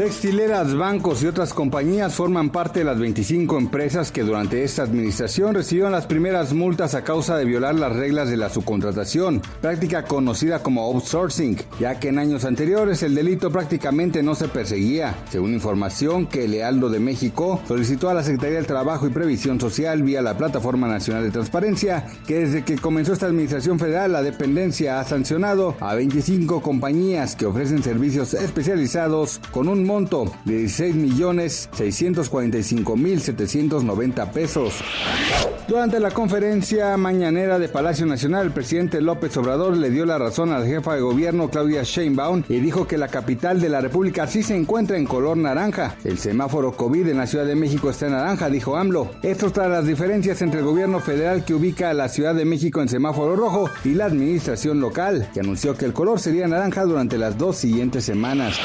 Textileras, bancos y otras compañías forman parte de las 25 empresas que durante esta administración recibieron las primeras multas a causa de violar las reglas de la subcontratación, práctica conocida como outsourcing, ya que en años anteriores el delito prácticamente no se perseguía, según información que Lealdo de México solicitó a la Secretaría del Trabajo y Previsión Social vía la Plataforma Nacional de Transparencia, que desde que comenzó esta administración federal la dependencia ha sancionado a 25 compañías que ofrecen servicios especializados con un monto de 16 millones 645 mil 790 pesos. Durante la conferencia mañanera de Palacio Nacional, el presidente López Obrador le dio la razón a la jefa de gobierno Claudia Sheinbaum y dijo que la capital de la República sí se encuentra en color naranja. El semáforo COVID en la Ciudad de México está en naranja, dijo AMLO. Esto tras las diferencias entre el gobierno federal que ubica a la Ciudad de México en semáforo rojo y la administración local, que anunció que el color sería naranja durante las dos siguientes semanas.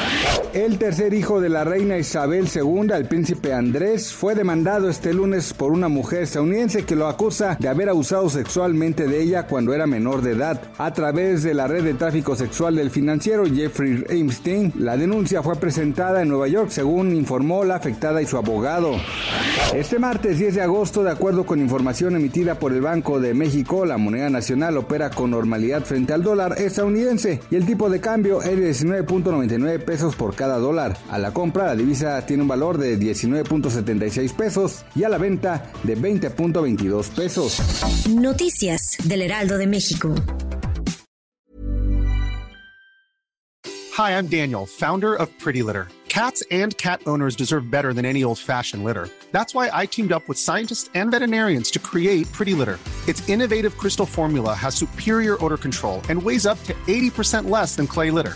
El tercer hijo de la reina Isabel II, el príncipe Andrés, fue demandado este lunes por una mujer estadounidense que lo acusa de haber abusado sexualmente de ella cuando era menor de edad. A través de la red de tráfico sexual del financiero Jeffrey Epstein, la denuncia fue presentada en Nueva York, según informó la afectada y su abogado. Este martes 10 de agosto, de acuerdo con información emitida por el Banco de México, la moneda nacional opera con normalidad frente al dólar estadounidense y el tipo de cambio es de 19.99 pesos por cada dólar. A la compra, la divisa tiene un valor de 19.76 pesos y a la venta de 20.22 pesos. Noticias del Heraldo de México. Hi, I'm Daniel, founder of Pretty Litter. Cats and cat owners deserve better than any old-fashioned litter. That's why I teamed up with scientists and veterinarians to create Pretty Litter. Its innovative crystal formula has superior odor control and weighs up to 80% less than clay litter.